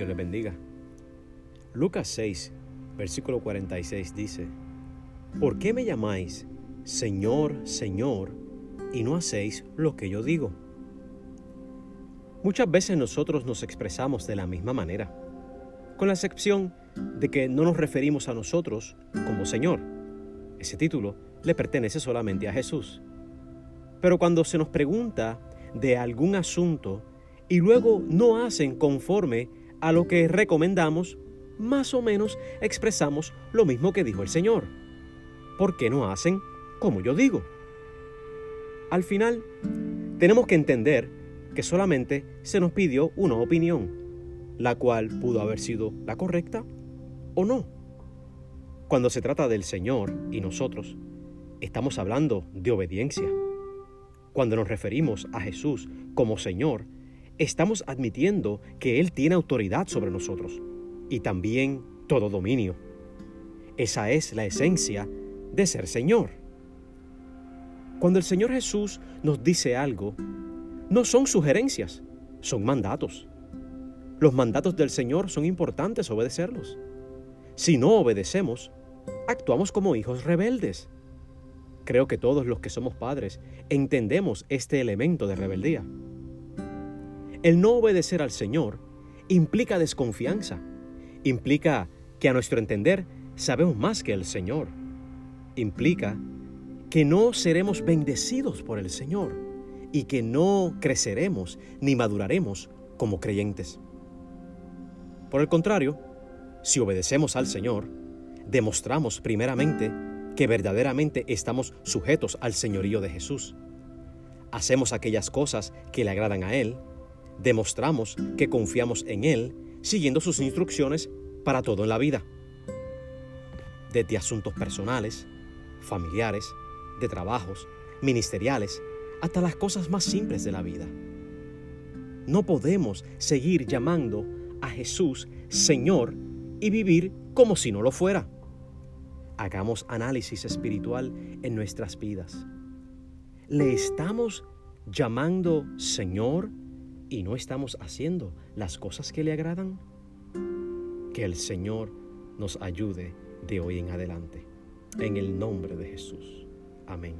Dios les bendiga. Lucas 6, versículo 46 dice, ¿por qué me llamáis Señor, Señor, y no hacéis lo que yo digo? Muchas veces nosotros nos expresamos de la misma manera, con la excepción de que no nos referimos a nosotros como Señor. Ese título le pertenece solamente a Jesús. Pero cuando se nos pregunta de algún asunto y luego no hacen conforme a lo que recomendamos, más o menos expresamos lo mismo que dijo el Señor. ¿Por qué no hacen como yo digo? Al final, tenemos que entender que solamente se nos pidió una opinión, la cual pudo haber sido la correcta o no. Cuando se trata del Señor y nosotros, estamos hablando de obediencia. Cuando nos referimos a Jesús como Señor, estamos admitiendo que Él tiene autoridad sobre nosotros y también todo dominio. Esa es la esencia de ser Señor. Cuando el Señor Jesús nos dice algo, no son sugerencias, son mandatos. Los mandatos del Señor son importantes obedecerlos. Si no obedecemos, actuamos como hijos rebeldes. Creo que todos los que somos padres entendemos este elemento de rebeldía. El no obedecer al Señor implica desconfianza, implica que a nuestro entender sabemos más que el Señor, implica que no seremos bendecidos por el Señor y que no creceremos ni maduraremos como creyentes. Por el contrario, si obedecemos al Señor, demostramos primeramente que verdaderamente estamos sujetos al señorío de Jesús. Hacemos aquellas cosas que le agradan a Él, demostramos que confiamos en Él siguiendo sus instrucciones para todo en la vida. Desde asuntos personales, familiares, de trabajos, ministeriales, hasta las cosas más simples de la vida. No podemos seguir llamando a Jesús Señor y vivir como si no lo fuera. Hagamos análisis espiritual en nuestras vidas. ¿Le estamos llamando Señor y no estamos haciendo las cosas que le agradan? Que el Señor nos ayude de hoy en adelante. En el nombre de Jesús. Amén.